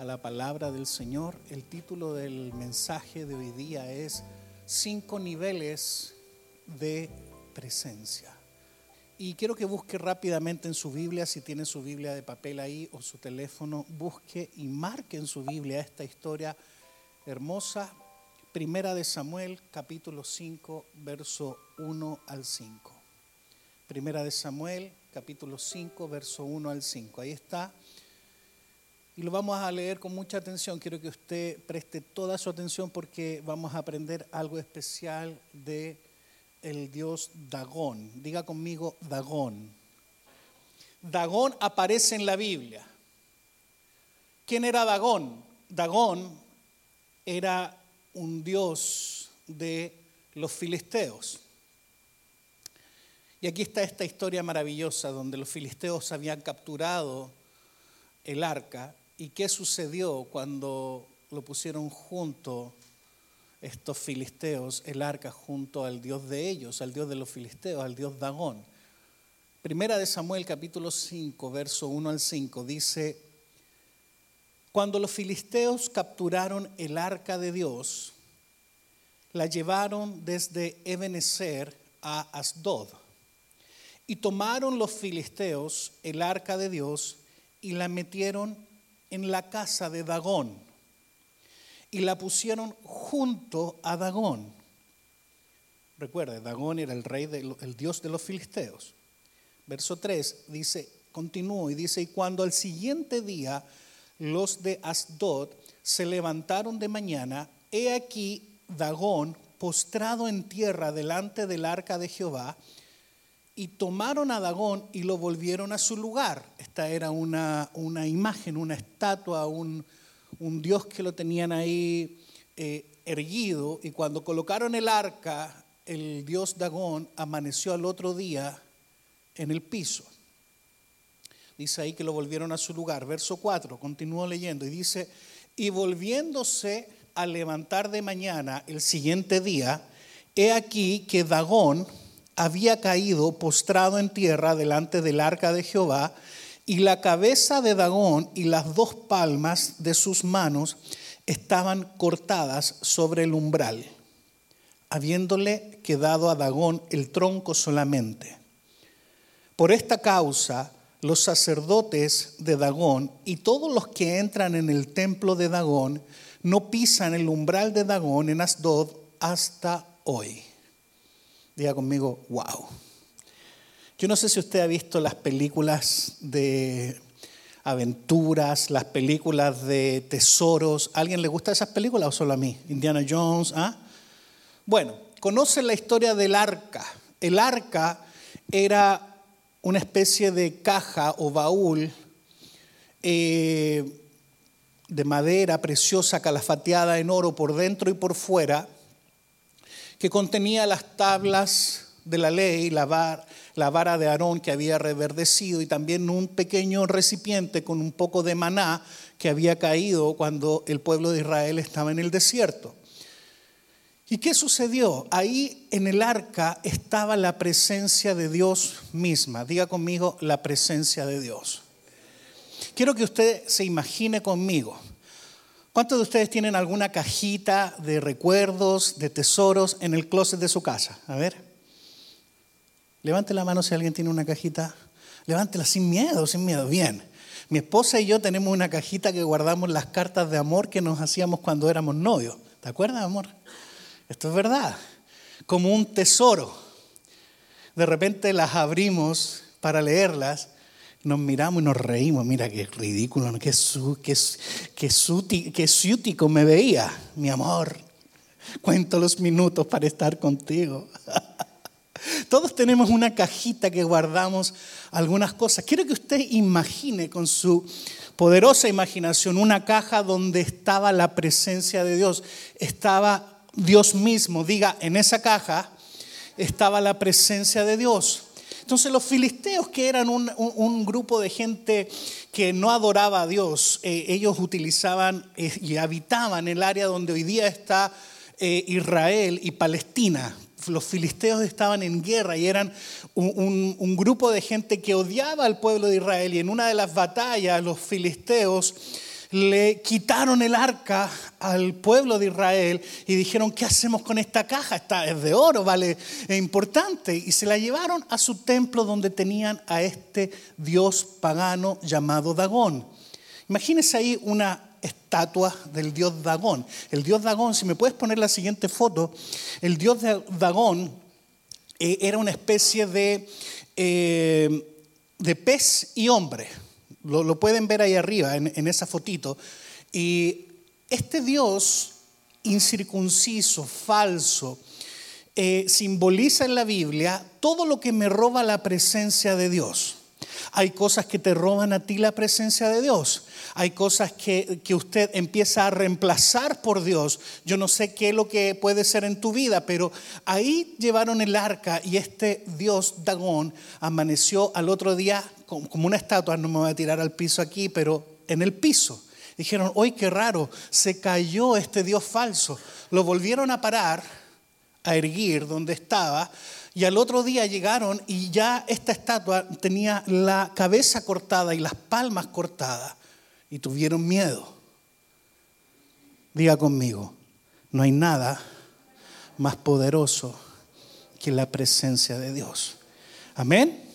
a la palabra del Señor. El título del mensaje de hoy día es Cinco niveles de presencia. Y quiero que busque rápidamente en su Biblia, si tiene su Biblia de papel ahí o su teléfono, busque y marque en su Biblia esta historia hermosa. Primera de Samuel, capítulo 5, verso 1 al 5. Primera de Samuel, capítulo 5, verso 1 al 5. Ahí está. Y lo vamos a leer con mucha atención. Quiero que usted preste toda su atención porque vamos a aprender algo especial de el dios Dagón. Diga conmigo Dagón. Dagón aparece en la Biblia. ¿Quién era Dagón? Dagón era un dios de los filisteos. Y aquí está esta historia maravillosa donde los filisteos habían capturado el arca y qué sucedió cuando lo pusieron junto estos filisteos, el arca junto al Dios de ellos, al Dios de los filisteos, al Dios Dagón. Primera de Samuel capítulo 5, verso 1 al 5 dice, cuando los filisteos capturaron el arca de Dios, la llevaron desde Ebenezer a Asdod y tomaron los filisteos el arca de Dios y la metieron en la casa de Dagón y la pusieron junto a Dagón. Recuerde, Dagón era el rey, el dios de los filisteos. Verso 3 dice, continúo y dice, y cuando al siguiente día los de Asdod se levantaron de mañana, he aquí Dagón postrado en tierra delante del arca de Jehová, y tomaron a Dagón y lo volvieron a su lugar. Esta era una, una imagen, una estatua, un, un, dios que lo tenían ahí eh, erguido. Y cuando colocaron el arca, el dios Dagón amaneció al otro día en el piso. Dice ahí que lo volvieron a su lugar. Verso 4, continúo leyendo y dice, y volviéndose a levantar de mañana el siguiente día, he aquí que Dagón había caído postrado en tierra delante del arca de Jehová, y la cabeza de Dagón y las dos palmas de sus manos estaban cortadas sobre el umbral, habiéndole quedado a Dagón el tronco solamente. Por esta causa, los sacerdotes de Dagón y todos los que entran en el templo de Dagón no pisan el umbral de Dagón en Asdod hasta hoy. Diga conmigo, wow. Yo no sé si usted ha visto las películas de aventuras, las películas de tesoros. ¿A alguien le gusta esas películas o solo a mí? Indiana Jones, ¿ah? Bueno, conocen la historia del arca. El arca era una especie de caja o baúl eh, de madera preciosa, calafateada en oro por dentro y por fuera que contenía las tablas de la ley, la, vara de Aarón que había reverdecido y también un pequeño recipiente con un poco de maná que había caído cuando el pueblo de Israel estaba en el desierto. ¿Y qué sucedió? Ahí en el arca estaba la presencia de Dios misma. Diga conmigo la presencia de Dios. Quiero que usted se imagine conmigo ¿Cuántos de ustedes tienen alguna cajita de recuerdos, de tesoros en el closet de su casa? A ver. Levante la mano si alguien tiene una cajita. Levántela sin miedo, sin miedo. Bien. Mi esposa y yo tenemos una cajita que guardamos las cartas de amor que nos hacíamos cuando éramos novios. ¿Te acuerdas, amor? Esto es verdad. Como un tesoro. De repente las abrimos para leerlas nos miramos y nos reímos. Mira qué ridículo, qué, su, qué, qué, me veía, mi amor. Cuento los minutos para estar contigo. Todos tenemos una cajita que guardamos algunas cosas. Quiero que usted imagine con su poderosa imaginación una caja donde estaba la presencia de Dios. Estaba Dios mismo. Diga, en esa caja estaba la presencia de Dios. Entonces los filisteos, que eran un, grupo de gente que no adoraba a Dios, eh, ellos utilizaban eh, y habitaban el área donde hoy día está eh, Israel y Palestina. Los filisteos estaban en guerra y eran un, grupo de gente que odiaba al pueblo de Israel y en una de las batallas los filisteos le quitaron el arca al pueblo de Israel y dijeron, ¿qué hacemos con esta caja? Esta es de oro, vale, es importante. Y se la llevaron a su templo donde tenían a este dios pagano llamado Dagón. Imagínense ahí una estatua del dios Dagón. El dios Dagón, si me puedes poner la siguiente foto, el dios Dagón eh, era una especie de, eh, de pez y hombre. Lo, pueden ver ahí arriba, en, esa fotito. Y este Dios incircunciso, falso, eh, simboliza en la Biblia todo lo que me roba la presencia de Dios. Hay cosas que te roban a ti la presencia de Dios. Hay cosas que, que, usted empieza a reemplazar por Dios. Yo no sé qué es lo que puede ser en tu vida, pero ahí llevaron el arca y este Dios Dagón amaneció al otro día como una estatua, no me voy a tirar al piso aquí, pero en el piso. Dijeron, hoy qué raro, se cayó este Dios falso. Lo volvieron a parar, a erguir donde estaba, y al otro día llegaron y ya esta estatua tenía la cabeza cortada y las palmas cortadas, y tuvieron miedo. Diga conmigo, no hay nada más poderoso que la presencia de Dios. Amén.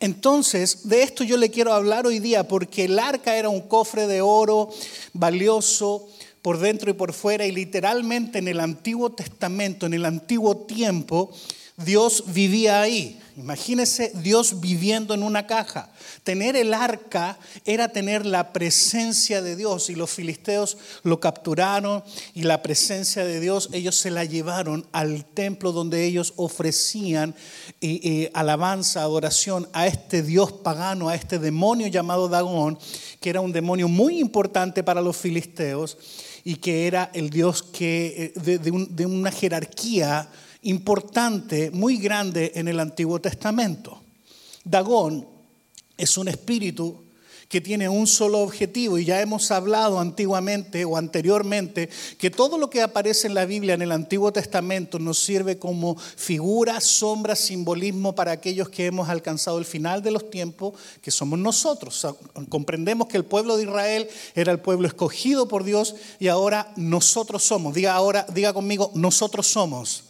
Entonces, de esto yo le quiero hablar hoy día porque el arca era un cofre de oro valioso por dentro y por fuera y literalmente en el Antiguo Testamento, en el antiguo tiempo, Dios vivía ahí. Imagínese Dios viviendo en una caja. Tener el arca era tener la presencia de Dios y los filisteos lo capturaron y la presencia de Dios ellos se la llevaron al templo donde ellos ofrecían eh, eh, alabanza, adoración a este Dios pagano, a este demonio llamado Dagón, que era un demonio muy importante para los filisteos y que era el Dios que, eh, de una jerarquía importante, muy grande en el Antiguo Testamento. Dagón es un espíritu que tiene un solo objetivo y ya hemos hablado antiguamente o anteriormente que todo lo que aparece en la Biblia en el Antiguo Testamento nos sirve como figura, sombra, simbolismo para aquellos que hemos alcanzado el final de los tiempos, que somos nosotros. Comprendemos que el pueblo de Israel era el pueblo escogido por Dios y ahora nosotros somos. Diga ahora, diga conmigo, nosotros somos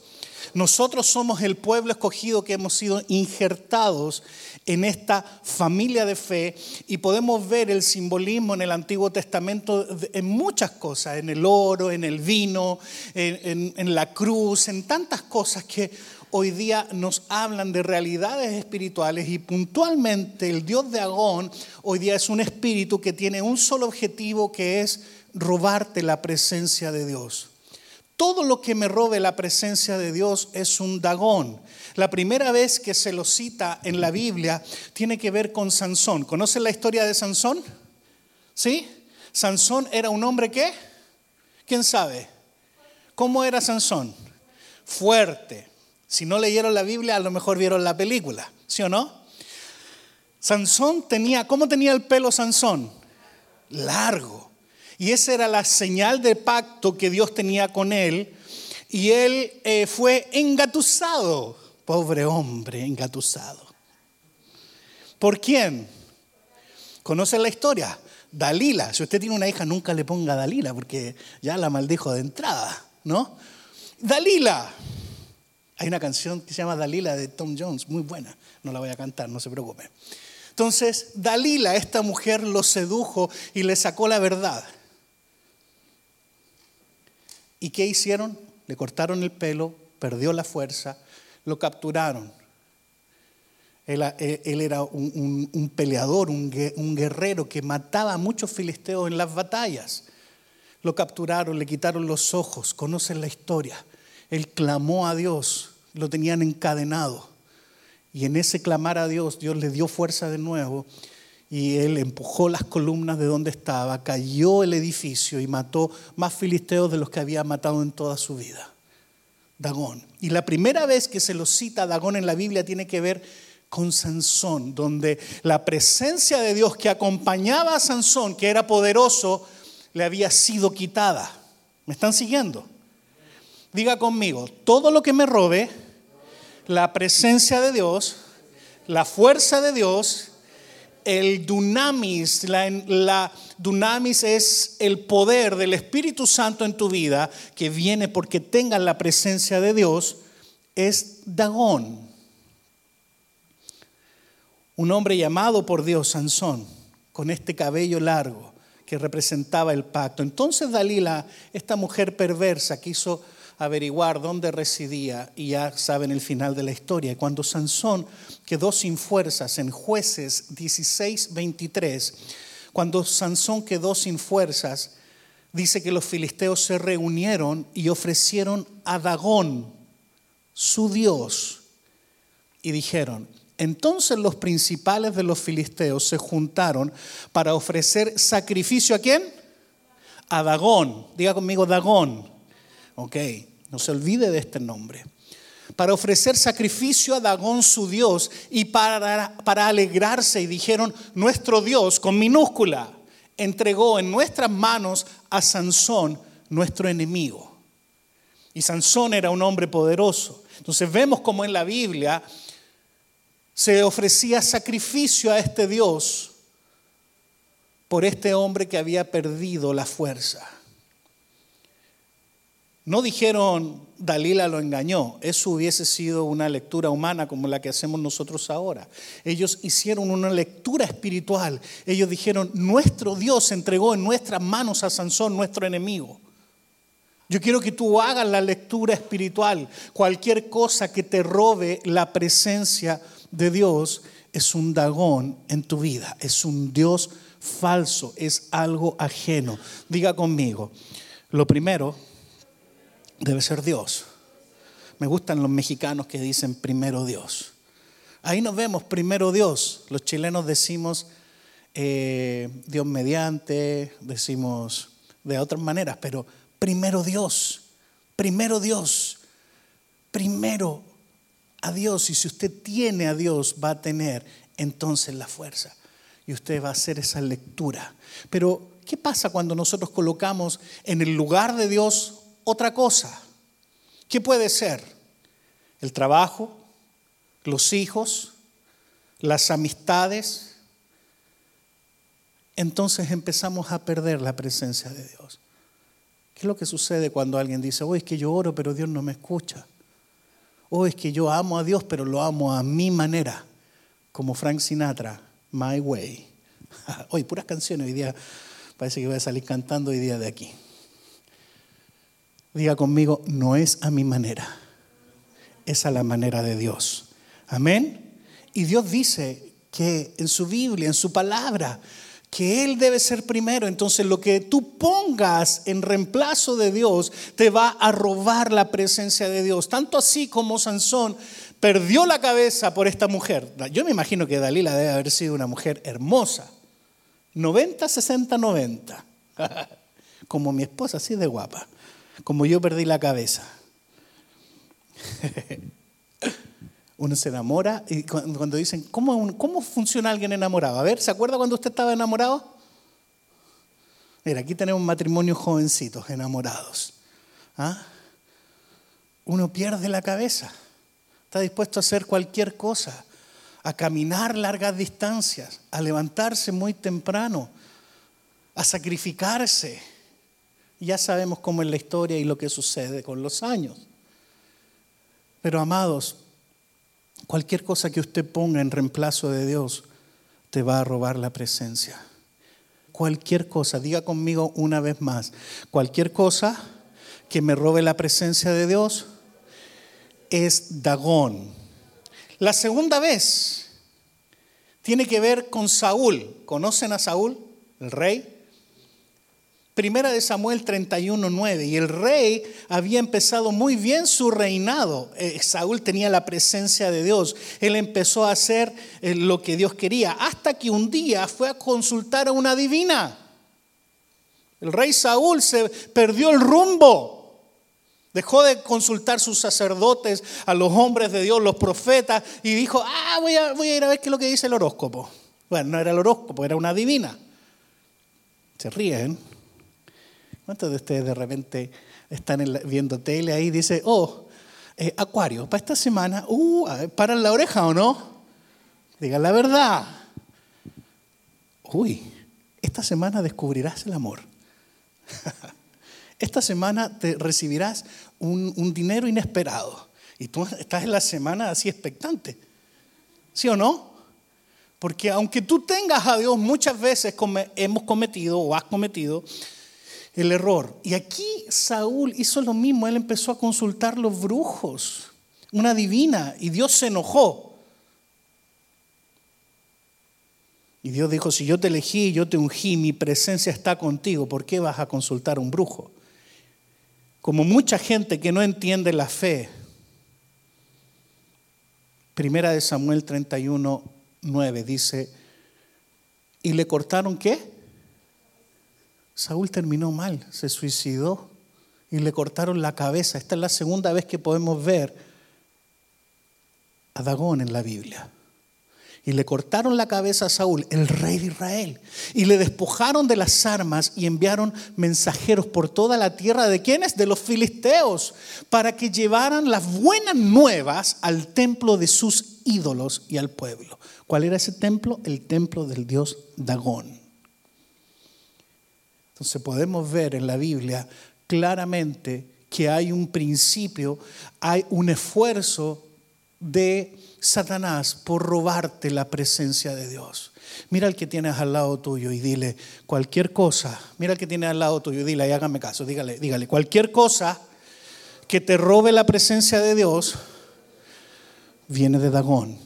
nosotros somos el pueblo escogido que hemos sido injertados en esta familia de fe y podemos ver el simbolismo en el Antiguo Testamento en muchas cosas, en el oro, en el vino, en, la cruz, en tantas cosas que hoy día nos hablan de realidades espirituales y puntualmente el Dios de Agón hoy día es un espíritu que tiene un solo objetivo que es robarte la presencia de Dios. Todo lo que me robe la presencia de Dios es un dagón. La primera vez que se lo cita en la Biblia tiene que ver con Sansón. ¿Conocen la historia de Sansón? ¿Sí? Sansón era un hombre que, ¿quién sabe? ¿Cómo era Sansón? Fuerte. Si no leyeron la Biblia, a lo mejor vieron la película, ¿sí o no? Sansón tenía, ¿cómo tenía el pelo Sansón? Largo. Y esa era la señal de pacto que Dios tenía con él. Y él eh, fue engatusado, pobre hombre, engatusado. ¿Por quién? ¿Conocen la historia? Dalila. Si usted tiene una hija, nunca le ponga Dalila, porque ya la maldijo de entrada, ¿no? Dalila. Hay una canción que se llama Dalila de Tom Jones, muy buena. No la voy a cantar, no se preocupe. Entonces, Dalila, esta mujer, lo sedujo y le sacó la verdad. ¿Y qué hicieron? Le cortaron el pelo, perdió la fuerza, lo capturaron. Él, eh, era un, peleador, un, guerrero que mataba a muchos filisteos en las batallas. Lo capturaron, le quitaron los ojos, conocen la historia. Él clamó a Dios, lo tenían encadenado. Y en ese clamar a Dios, Dios le dio fuerza de nuevo y él empujó las columnas de donde estaba, cayó el edificio y mató más filisteos de los que había matado en toda su vida. Dagón. Y la primera vez que se lo cita Dagón en la Biblia tiene que ver con Sansón, donde la presencia de Dios que acompañaba a Sansón, que era poderoso, le había sido quitada. ¿Me están siguiendo? Diga conmigo, todo lo que me robe, la presencia de Dios, la fuerza de Dios, el dunamis, la, dunamis es el poder del Espíritu Santo en tu vida que viene porque tengas la presencia de Dios, es Dagón. Un hombre llamado por Dios, Sansón, con este cabello largo que representaba el pacto. Entonces Dalila, esta mujer perversa, quiso averiguar dónde residía y ya saben el final de la historia. Cuando Sansón quedó sin fuerzas en jueces 16, 23, cuando Sansón quedó sin fuerzas, dice que los filisteos se reunieron y ofrecieron a Dagón, su dios, y dijeron, entonces los principales de los filisteos se juntaron para ofrecer sacrificio a quién? A Dagón. Diga conmigo Dagón. Ok, no se olvide de este nombre. Para ofrecer sacrificio a Dagón su Dios y para, para alegrarse y dijeron, nuestro Dios con minúscula entregó en nuestras manos a Sansón, nuestro enemigo. Y Sansón era un hombre poderoso. Entonces vemos como en la Biblia se ofrecía sacrificio a este Dios por este hombre que había perdido la fuerza. No dijeron, Dalila lo engañó. Eso hubiese sido una lectura humana como la que hacemos nosotros ahora. Ellos hicieron una lectura espiritual. Ellos dijeron, nuestro Dios entregó en nuestras manos a Sansón, nuestro enemigo. Yo quiero que tú hagas la lectura espiritual. Cualquier cosa que te robe la presencia de Dios es un dagón en tu vida. Es un Dios falso. Es algo ajeno. Diga conmigo. Lo primero debe ser Dios. Me gustan los mexicanos que dicen primero Dios. Ahí nos vemos, primero Dios. Los chilenos decimos eh, Dios mediante, decimos de otras maneras, pero primero Dios, primero Dios, primero a Dios. Y si usted tiene a Dios, va a tener entonces la fuerza. Y usted va a hacer esa lectura. Pero, ¿qué pasa cuando nosotros colocamos en el lugar de Dios otra cosa. ¿Qué puede ser? El trabajo, los hijos, las amistades. Entonces empezamos a perder la presencia de Dios. ¿Qué es lo que sucede cuando alguien dice, oh, es que yo oro, pero Dios no me escucha? O oh, es que yo amo a Dios, pero lo amo a mi manera, como Frank Sinatra, My Way. Hoy, puras canciones, hoy día parece que voy a salir cantando hoy día de aquí. Diga conmigo, no es a mi manera, es a la manera de Dios. Amén. Y Dios dice que en su Biblia, en su palabra, que Él debe ser primero. Entonces lo que tú pongas en reemplazo de Dios te va a robar la presencia de Dios. Tanto así como Sansón perdió la cabeza por esta mujer. Yo me imagino que Dalila debe haber sido una mujer hermosa. 90, 60, 90. Como mi esposa, así de guapa como yo perdí la cabeza. Uno se enamora y cuando dicen, ¿cómo, ¿cómo funciona alguien enamorado? A ver, ¿se acuerda cuando usted estaba enamorado? Mira, aquí tenemos matrimonios jovencitos, enamorados. ¿Ah? Uno pierde la cabeza, está dispuesto a hacer cualquier cosa, a caminar largas distancias, a levantarse muy temprano, a sacrificarse ya sabemos cómo es la historia y lo que sucede con los años. Pero amados, cualquier cosa que usted ponga en reemplazo de Dios te va a robar la presencia. Cualquier cosa, diga conmigo una vez más, cualquier cosa que me robe la presencia de Dios es Dagón. La segunda vez tiene que ver con Saúl. ¿Conocen a Saúl, el rey? Primera de Samuel 31.9. Y el rey había empezado muy bien su reinado. Eh, Saúl tenía la presencia de Dios. Él empezó a hacer eh, lo que Dios quería. Hasta que un día fue a consultar a una divina. El rey Saúl se perdió el rumbo. Dejó de consultar sus sacerdotes, a los hombres de Dios, los profetas, y dijo, ah, voy a, voy a ir a ver qué es lo que dice el horóscopo. Bueno, no era el horóscopo, era una divina. Se ríen. ¿Cuántos de ustedes de repente están viendo tele ahí y dicen, oh, eh, Acuario, para esta semana, uh, ¿paran la oreja o no? Digan la verdad. Uy, esta semana descubrirás el amor. Esta semana te recibirás un, un, dinero inesperado. Y tú estás en la semana así expectante. ¿Sí o no? Porque aunque tú tengas a Dios, muchas veces hemos cometido o has cometido el error. Y aquí Saúl hizo lo mismo. Él empezó a consultar los brujos, una divina, y Dios se enojó. Y Dios dijo, si yo te elegí, yo te ungí, mi presencia está contigo, ¿por qué vas a consultar a un brujo? Como mucha gente que no entiende la fe. Primera de Samuel 31, 9 dice, ¿y le cortaron qué? Saúl terminó mal, se suicidó y le cortaron la cabeza. Esta es la segunda vez que podemos ver a Dagón en la Biblia y le cortaron la cabeza a Saúl, el rey de Israel, y le despojaron de las armas y enviaron mensajeros por toda la tierra de quienes? De los filisteos, para que llevaran las buenas nuevas al templo de sus ídolos y al pueblo. ¿Cuál era ese templo? El templo del dios Dagón. Entonces podemos ver en la Biblia claramente que hay un principio, hay un esfuerzo de Satanás por robarte la presencia de Dios. Mira al que tienes al lado tuyo y dile cualquier cosa. Mira al que tienes al lado tuyo y dile, y hágame caso, dígale, dígale, cualquier cosa que te robe la presencia de Dios viene de Dagón.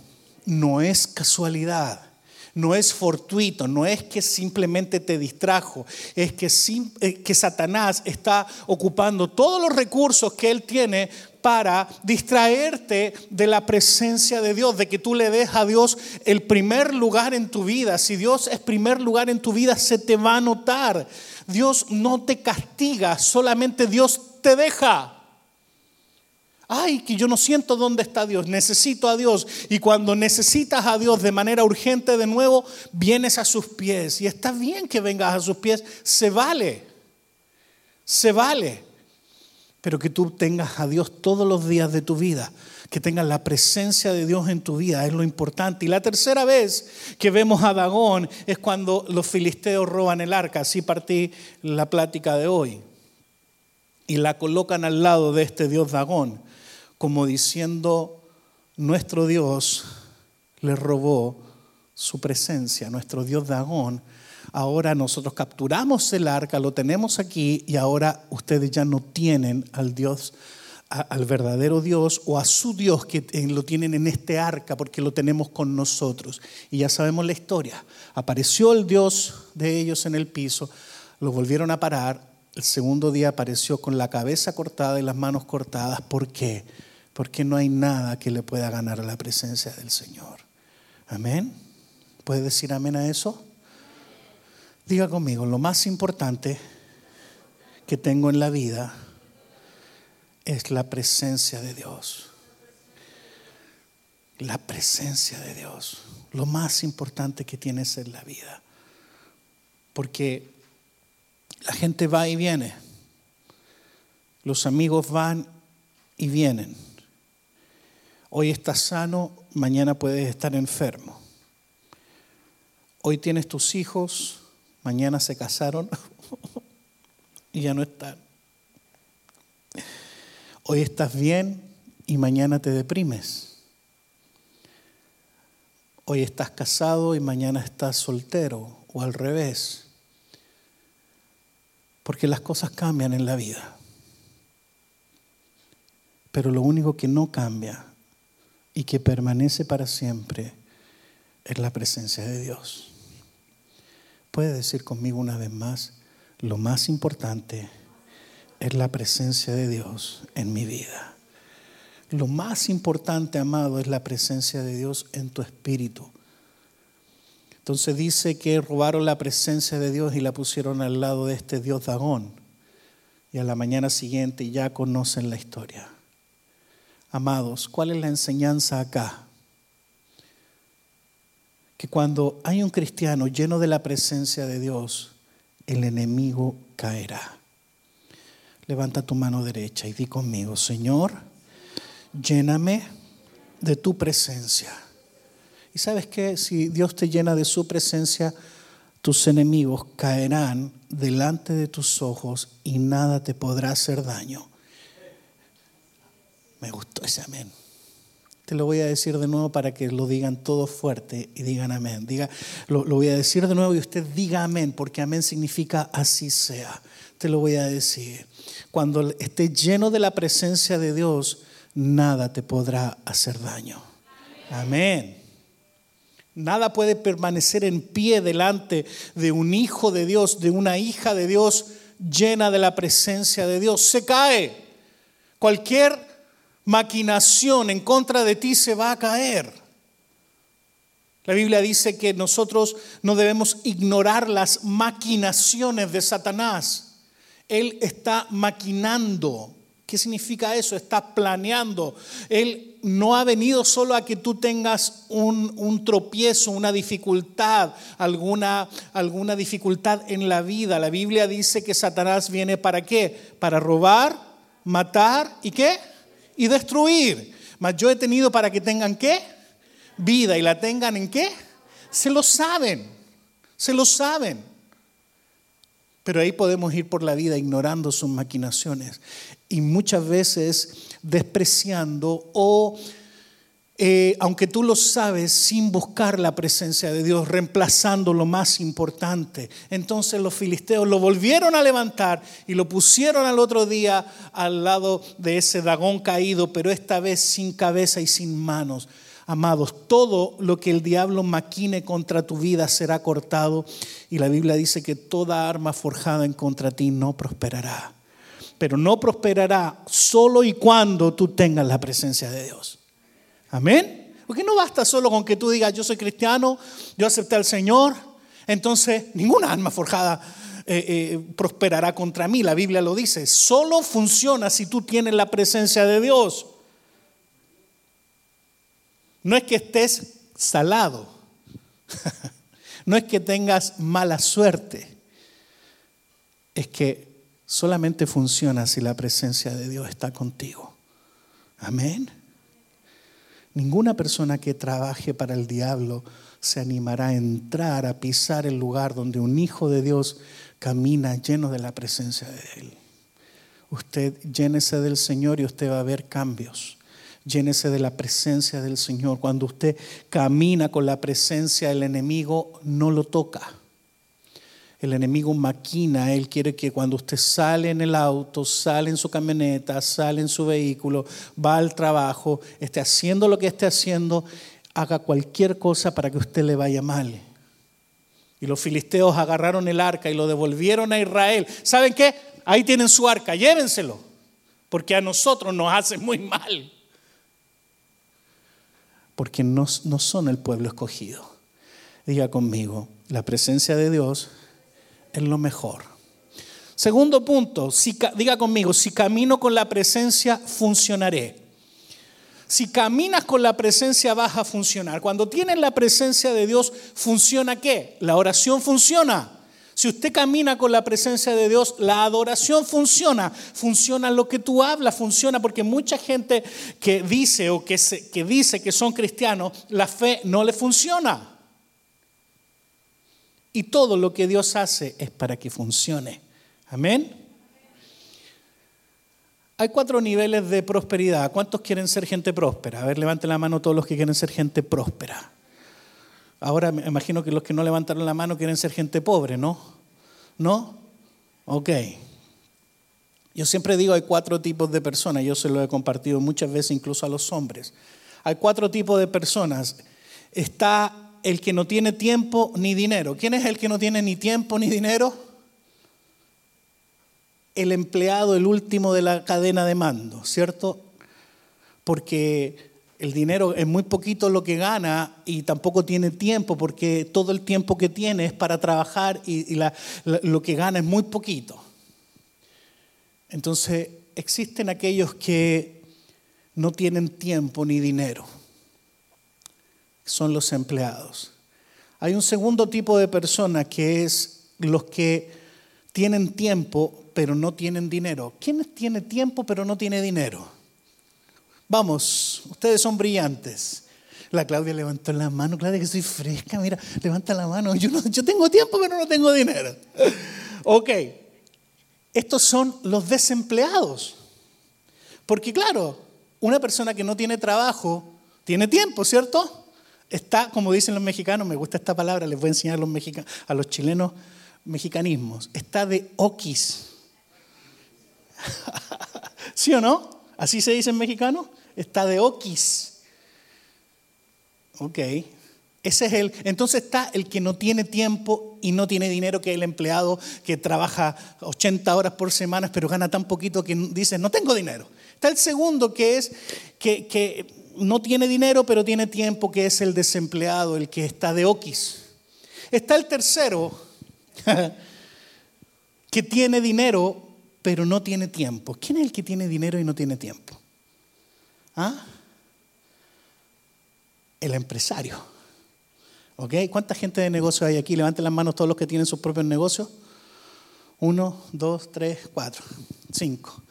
No es casualidad. No es fortuito, no es que simplemente te distrajo, es que, eh, que Satanás está ocupando todos los recursos que él tiene para distraerte de la presencia de Dios, de que tú le des a Dios el primer lugar en tu vida. Si Dios es primer lugar en tu vida, se te va a notar. Dios no te castiga, solamente Dios te deja. Ay, que yo no siento dónde está Dios, necesito a Dios. Y cuando necesitas a Dios de manera urgente de nuevo, vienes a sus pies. Y está bien que vengas a sus pies, se vale, se vale pero que tú tengas a Dios todos los días de tu vida, que tengas la presencia de Dios en tu vida, es lo importante. Y la tercera vez que vemos a Dagón es cuando los filisteos roban el arca, así partí la plática de hoy, y la colocan al lado de este Dios Dagón, como diciendo, nuestro Dios le robó su presencia, nuestro Dios Dagón ahora nosotros capturamos el arca, lo tenemos aquí y ahora ustedes ya no tienen al Dios, al verdadero Dios o a su Dios que lo tienen en este arca porque lo tenemos con nosotros. Y ya sabemos la historia. Apareció el Dios de ellos en el piso, lo volvieron a parar. El segundo día apareció con la cabeza cortada y las manos cortadas. ¿Por qué? Porque no hay nada que le pueda ganar a la presencia del Señor. Amén. ¿Puede decir amén a eso? Diga conmigo, lo más importante que tengo en la vida es la presencia de Dios. La presencia de Dios. Lo más importante que tienes en la vida. Porque la gente va y viene. Los amigos van y vienen. Hoy estás sano, mañana puedes estar enfermo. Hoy tienes tus hijos, mañana se casaron y ya no están. Hoy estás bien y mañana te deprimes. Hoy estás casado y mañana estás soltero o al revés. Porque las cosas cambian en la vida. Pero lo único que no cambia y que permanece para siempre es la presencia de Dios. Puede decir conmigo una vez más, lo más importante es la presencia de Dios en mi vida. Lo más importante, amado, es la presencia de Dios en tu espíritu. Entonces dice que robaron la presencia de Dios y la pusieron al lado de este Dios Dagón. Y a la mañana siguiente ya conocen la historia. Amados, ¿cuál es la enseñanza acá? que cuando hay un cristiano lleno de la presencia de Dios, el enemigo caerá. Levanta tu mano derecha y di conmigo, Señor, lléname de tu presencia. Y sabes que si Dios te llena de su presencia, tus enemigos caerán delante de tus ojos y nada te podrá hacer daño. Me gustó ese amén. Te lo voy a decir de nuevo para que lo digan todos fuerte y digan amén. Diga, lo, lo voy a decir de nuevo y usted diga amén, porque amén significa así sea. Te lo voy a decir. Cuando estés lleno de la presencia de Dios, nada te podrá hacer daño. Amén. Nada puede permanecer en pie delante de un hijo de Dios, de una hija de Dios llena de la presencia de Dios. Se cae. Cualquier maquinación en contra de ti se va a caer. La Biblia dice que nosotros no debemos ignorar las maquinaciones de Satanás. Él está maquinando ¿Qué significa eso? Estás planeando. Él no ha venido solo a que tú tengas un, tropiezo, una dificultad, alguna, alguna dificultad en la vida. La Biblia dice que Satanás viene para qué? Para robar, matar y qué? Y destruir. Mas yo he tenido para que tengan qué? Vida y la tengan en qué? Se lo saben. Se lo saben. Pero ahí podemos ir por la vida ignorando sus maquinaciones y muchas veces despreciando o, eh, aunque tú lo sabes, sin buscar la presencia de Dios, reemplazando lo más importante. Entonces los filisteos lo volvieron a levantar y lo pusieron al otro día al lado de ese dragón caído, pero esta vez sin cabeza y sin manos. Amados, todo lo que el diablo maquine contra tu vida será cortado y la Biblia dice que toda arma forjada en contra ti no prosperará pero no prosperará solo y cuando tú tengas la presencia de Dios. Amén. Porque no basta solo con que tú digas, yo soy cristiano, yo acepté al Señor, entonces ninguna alma forjada eh, eh, prosperará contra mí. La Biblia lo dice. Solo funciona si tú tienes la presencia de Dios. No es que estés salado. no es que tengas mala suerte. Es que solamente funciona si la presencia de Dios está contigo. Amén. Ninguna persona que trabaje para el diablo se animará a entrar, a pisar el lugar donde un hijo de Dios camina lleno de la presencia de Él. Usted llénese del Señor y usted va a ver cambios. Llénese de la presencia del Señor. Cuando usted camina con la presencia, el enemigo no lo toca. El enemigo maquina, él quiere que cuando usted sale en el auto, sale en su camioneta, sale en su vehículo, va al trabajo, esté haciendo lo que esté haciendo, haga cualquier cosa para que usted le vaya mal. Y los filisteos agarraron el arca y lo devolvieron a Israel. ¿Saben qué? Ahí tienen su arca, llévenselo, porque a nosotros nos hace muy mal. Porque no, no son el pueblo escogido. Diga conmigo, la presencia de Dios es lo mejor. Segundo punto, si, diga conmigo, si camino con la presencia, funcionaré. Si caminas con la presencia vas a funcionar. Cuando tienes la presencia de Dios, ¿funciona qué? La oración funciona. Si usted camina con la presencia de Dios, la adoración funciona. Funciona lo que tú hablas, funciona porque mucha gente que dice o que, que dice que son cristianos, la fe no le funciona. Y todo lo que Dios hace es para que funcione. Amén. Hay cuatro niveles de prosperidad. ¿Cuántos quieren ser gente próspera? A ver, levanten la mano todos los que quieren ser gente próspera. Ahora me imagino que los que no levantaron la mano quieren ser gente pobre, ¿no? ¿No? Ok. Yo siempre digo hay cuatro tipos de personas, yo se lo he compartido muchas veces incluso a los hombres. Hay cuatro tipos de personas. Está el que no tiene tiempo ni dinero. ¿Quién es el que no tiene ni tiempo ni dinero? El empleado, el último de la cadena de mando, ¿cierto? Porque el dinero es muy poquito lo que gana y tampoco tiene tiempo porque todo el tiempo que tiene es para trabajar y, lo que gana es muy poquito. Entonces, existen aquellos que no tienen tiempo ni dinero son los empleados. Hay un segundo tipo de persona que es los que tienen tiempo pero no tienen dinero. ¿Quién tiene tiempo pero no tiene dinero? Vamos, ustedes son brillantes. La Claudia levantó la mano, Claudia que soy fresca, mira, levanta la mano. Yo, yo tengo tiempo, pero no tengo dinero. Ok, estos son los desempleados. Porque claro, una persona que no tiene trabajo tiene tiempo, ¿cierto? Está, como dicen los mexicanos, me gusta esta palabra, les voy a enseñar a los, a los chilenos mexicanismos, está de oquis. ¿Sí o no? ¿Así se dice en mexicano? Está de oquis. Ok. Ese es el. Entonces está el que no tiene tiempo y no tiene dinero, que es el empleado que trabaja 80 horas por semana, pero gana tan poquito que dice, no tengo dinero. Está el segundo, que es que, no tiene dinero, pero tiene tiempo, que es el desempleado, el que está de oquis. Está el tercero, que tiene dinero, pero no tiene tiempo. ¿Quién es el que tiene dinero y no tiene tiempo? ¿Ah? El empresario. ¿Ok? ¿Cuánta gente de negocio hay aquí? Levanten las manos todos los que tienen sus propios negocios. Uno, dos, tres, cuatro, cinco.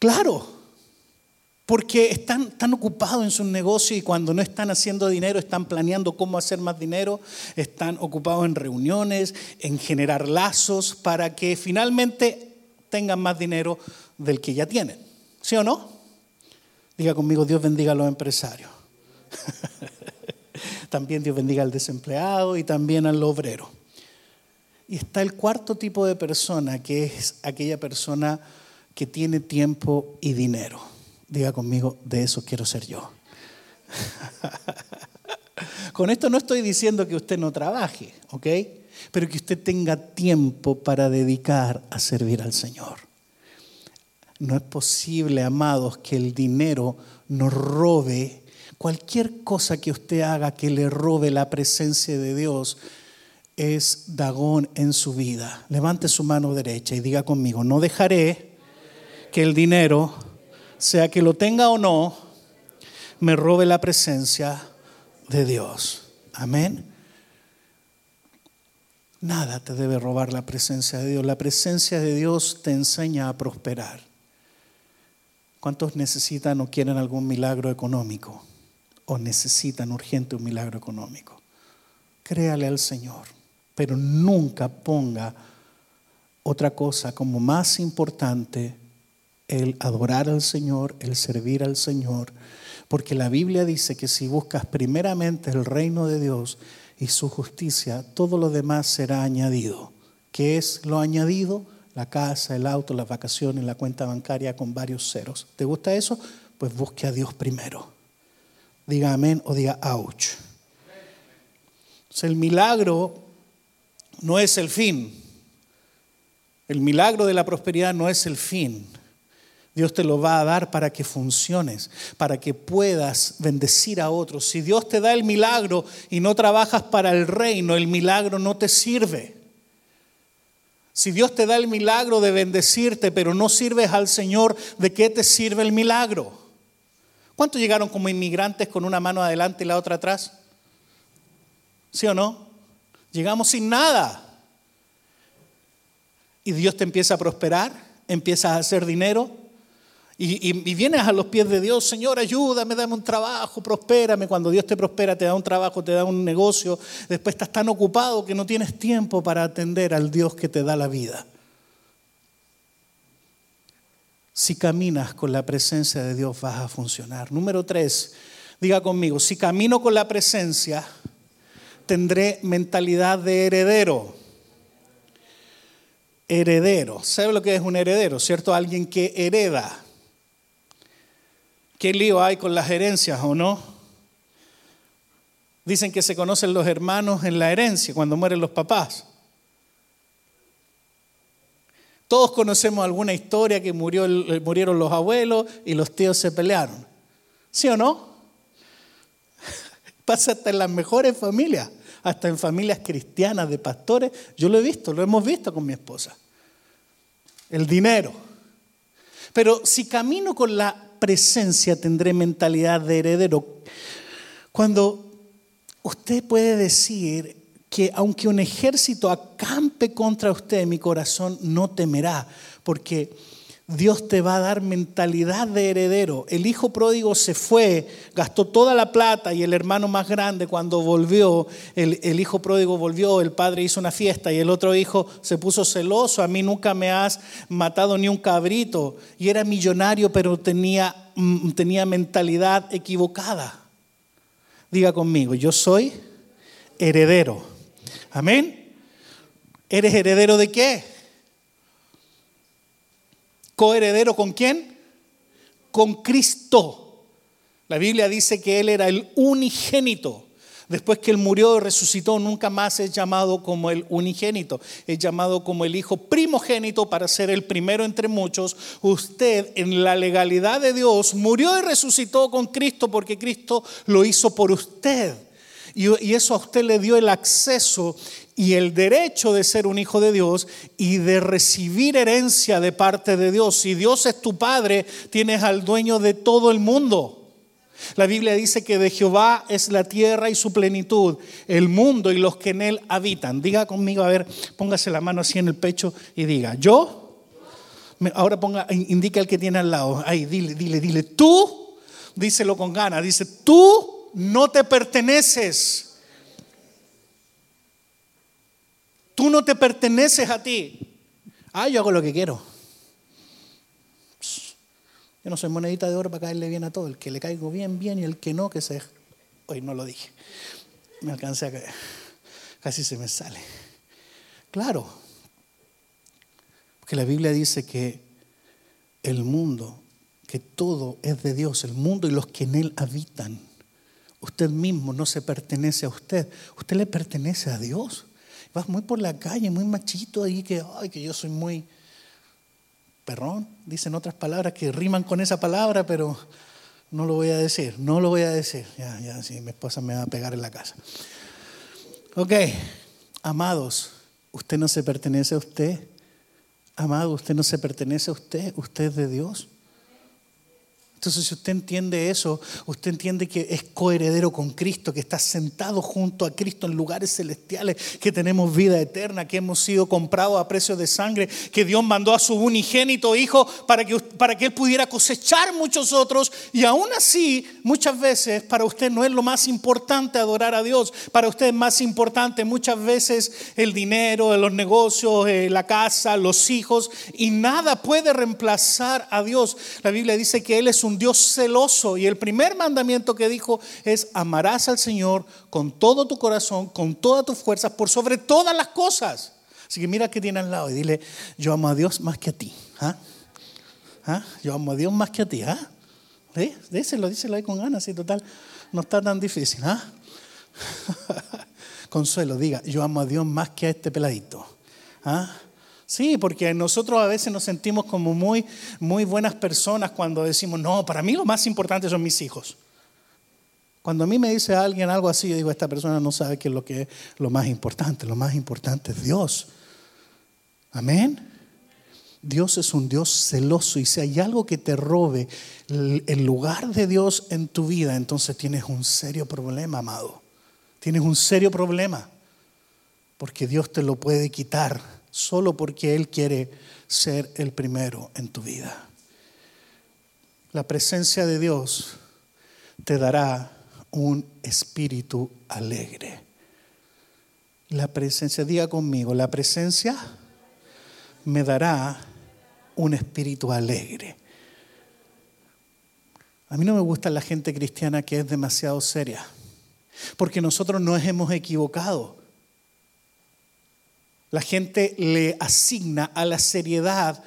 Claro, porque están tan ocupados en sus negocios y cuando no están haciendo dinero están planeando cómo hacer más dinero, están ocupados en reuniones, en generar lazos para que finalmente tengan más dinero del que ya tienen. ¿Sí o no? Diga conmigo, Dios bendiga a los empresarios. también Dios bendiga al desempleado y también al obrero. Y está el cuarto tipo de persona, que es aquella persona que tiene tiempo y dinero. Diga conmigo, de eso quiero ser yo. Con esto no estoy diciendo que usted no trabaje, ¿ok? Pero que usted tenga tiempo para dedicar a servir al Señor. No es posible, amados, que el dinero nos robe cualquier cosa que usted haga que le robe la presencia de Dios. Es Dagón en su vida. Levante su mano derecha y diga conmigo, no dejaré que el dinero sea que lo tenga o no, me robe la presencia de Dios. Amén. Nada te debe robar la presencia de Dios. La presencia de Dios te enseña a prosperar. ¿Cuántos necesitan o quieren algún milagro económico? ¿O necesitan urgente un milagro económico? Créale al Señor, pero nunca ponga otra cosa como más importante el adorar al Señor, el servir al Señor, porque la Biblia dice que si buscas primeramente el reino de Dios y su justicia, todo lo demás será añadido. ¿Qué es lo añadido? La casa, el auto, las vacaciones, la cuenta bancaria con varios ceros. ¿Te gusta eso? Pues busque a Dios primero. Diga amén o diga ouch. el milagro no es el fin. El milagro de la prosperidad no es el fin. Dios te lo va a dar para que funciones, para que puedas bendecir a otros. Si Dios te da el milagro y no trabajas para el reino, el milagro no te sirve. Si Dios te da el milagro de bendecirte, pero no sirves al Señor, ¿de qué te sirve el milagro? ¿Cuántos llegaron como inmigrantes con una mano adelante y la otra atrás? ¿Sí o no? Llegamos sin nada. Y Dios te empieza a prosperar, empiezas a hacer dinero, y, vienes a los pies de Dios, Señor, ayúdame, dame un trabajo, prospérame. Cuando Dios te prospera, te da un trabajo, te da un negocio. Después estás tan ocupado que no tienes tiempo para atender al Dios que te da la vida. Si caminas con la presencia de Dios vas a funcionar. Número tres, diga conmigo, si camino con la presencia, tendré mentalidad de heredero. Heredero. ¿Sabe lo que es un heredero? ¿Cierto? Alguien que hereda. ¿Qué lío hay con las herencias o no? Dicen que se conocen los hermanos en la herencia cuando mueren los papás. Todos conocemos alguna historia que murió, murieron los abuelos y los tíos se pelearon. ¿Sí o no? Pasa hasta en las mejores familias, hasta en familias cristianas de pastores. Yo lo he visto, lo hemos visto con mi esposa. El dinero. Pero si camino con la presencia tendré mentalidad de heredero. Cuando usted puede decir que aunque un ejército acampe contra usted, mi corazón no temerá, porque Dios te va a dar mentalidad de heredero. El hijo pródigo se fue, gastó toda la plata y el hermano más grande cuando volvió, el, hijo pródigo volvió, el padre hizo una fiesta y el otro hijo se puso celoso. A mí nunca me has matado ni un cabrito. Y era millonario, pero tenía, mm, tenía mentalidad equivocada. Diga conmigo, yo soy heredero. Amén. ¿Eres heredero de qué? Coheredero con quién? Con Cristo. La Biblia dice que Él era el unigénito. Después que Él murió y resucitó, nunca más es llamado como el unigénito, es llamado como el Hijo primogénito para ser el primero entre muchos. Usted en la legalidad de Dios murió y resucitó con Cristo porque Cristo lo hizo por usted. Y, eso a usted le dio el acceso y el derecho de ser un hijo de Dios y de recibir herencia de parte de Dios. Si Dios es tu Padre, tienes al dueño de todo el mundo. La Biblia dice que de Jehová es la tierra y su plenitud, el mundo y los que en él habitan. Diga conmigo, a ver, póngase la mano así en el pecho y diga, yo. Ahora ponga, indica el que tiene al lado. Ahí, dile, dile, dile, tú, díselo con ganas, dice, tú no te perteneces. Tú no te perteneces a ti. Ah, yo hago lo que quiero. Yo no soy monedita de oro para caerle bien a todo. El que le caigo bien, bien, y el que no, que se... Hoy no lo dije. Me alcancé a caer. Casi se me sale. Claro. Porque la Biblia dice que el mundo, que todo es de Dios, el mundo y los que en él habitan. Usted mismo no se pertenece a usted, usted le pertenece a Dios. Vas muy por la calle, muy machito ahí, que, ay, que yo soy muy perrón. Dicen otras palabras que riman con esa palabra, pero no lo voy a decir, no lo voy a decir. Ya, ya, si mi esposa me va a pegar en la casa. Ok, amados, usted no se pertenece a usted. Amado, usted no se pertenece a usted, usted es de Dios. Entonces, si usted entiende eso, usted entiende que es coheredero con Cristo, que está sentado junto a Cristo en lugares celestiales, que tenemos vida eterna, que hemos sido comprados a precio de sangre, que Dios mandó a su unigénito Hijo para que, para que Él pudiera cosechar muchos otros. Y aún así, muchas veces para usted no es lo más importante adorar a Dios. Para usted es más importante muchas veces el dinero, los negocios, eh, la casa, los hijos. Y nada puede reemplazar a Dios. La Biblia dice que Él es un un Dios celoso y el primer mandamiento que dijo es amarás al Señor con todo tu corazón, con todas tus fuerzas, por sobre todas las cosas. Así que mira que tiene al lado y dile, yo amo a Dios más que a ti. ¿Ah? ¿Ah? Yo amo a Dios más que a ti. ¿Ah? Díselo, díselo ahí con ganas, y total, no está tan difícil. ¿ah? Consuelo, diga, yo amo a Dios más que a este peladito. ¿Ah? Sí, porque nosotros a veces nos sentimos como muy, muy buenas personas cuando decimos, no, para mí lo más importante son mis hijos. Cuando a mí me dice alguien algo así, yo digo, esta persona no sabe qué es lo que es lo más importante. Lo más importante es Dios. Amén. Dios es un Dios celoso y si hay algo que te robe el lugar de Dios en tu vida, entonces tienes un serio problema, amado. Tienes un serio problema porque Dios te lo puede quitar solo porque Él quiere ser el primero en tu vida. La presencia de Dios te dará un espíritu alegre. La presencia, diga conmigo, la presencia me dará un espíritu alegre. A mí no me gusta la gente cristiana que es demasiado seria, porque nosotros nos hemos equivocado. La gente le asigna a la seriedad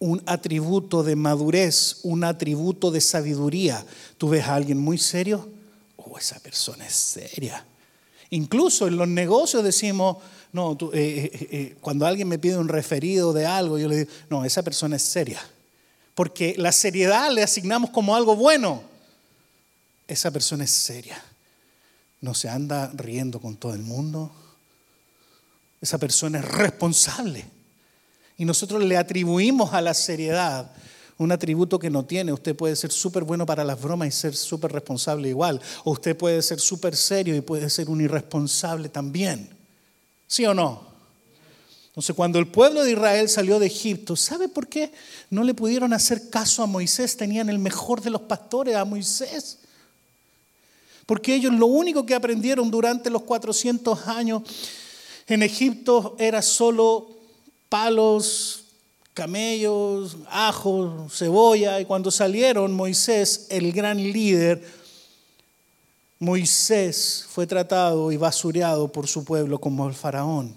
un atributo de madurez, un atributo de sabiduría. Tú ves a alguien muy serio, oh, esa persona es seria. Incluso en los negocios decimos, no, eh, eh, eh, cuando alguien me pide un referido de algo, yo le digo, no, esa persona es seria. Porque la seriedad le asignamos como algo bueno. Esa persona es seria. No se anda riendo con todo el mundo esa persona es responsable. Y nosotros le atribuimos a la seriedad un atributo que no tiene. Usted puede ser súper bueno para las bromas y ser súper responsable igual. O usted puede ser súper serio y puede ser un irresponsable también. ¿Sí o no? Entonces, cuando el pueblo de Israel salió de Egipto, ¿sabe por qué no le pudieron hacer caso a Moisés? Tenían el mejor de los pastores, a Moisés. Porque ellos lo único que aprendieron durante los 400 años en Egipto era solo palos, camellos, ajos, cebolla. Y cuando salieron, Moisés, el gran líder, Moisés fue tratado y basureado por su pueblo como el faraón.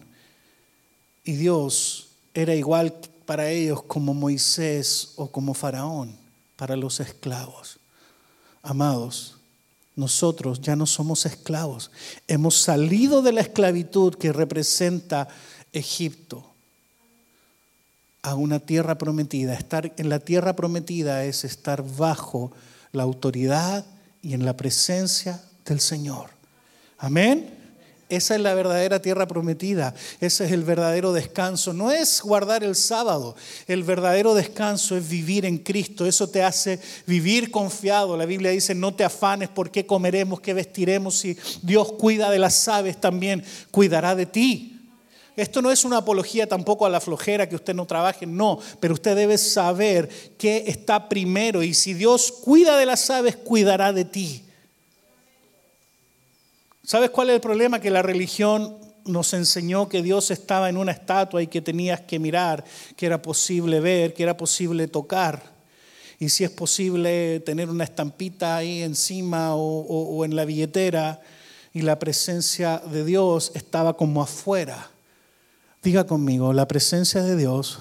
Y Dios era igual para ellos como Moisés o como Faraón para los esclavos. Amados, nosotros ya no somos esclavos. Hemos salido de la esclavitud que representa Egipto a una tierra prometida. Estar en la tierra prometida es estar bajo la autoridad y en la presencia del Señor. Amén. Esa es la verdadera tierra prometida. Ese es el verdadero descanso. No es guardar el sábado. El verdadero descanso es vivir en Cristo. Eso te hace vivir confiado. La Biblia dice, no te afanes por qué comeremos, qué vestiremos. Si Dios cuida de las aves, también cuidará de ti. Esto no es una apología tampoco a la flojera que usted no trabaje, no, pero usted debe saber qué está primero y si Dios cuida de las aves, cuidará de ti. ¿Sabes cuál es el problema? Que la religión nos enseñó que Dios estaba en una estatua y que tenías que mirar, que era posible ver, que era posible tocar. Y si es posible tener una estampita ahí encima o, en la billetera y la presencia de Dios estaba como afuera. Diga conmigo, la presencia de Dios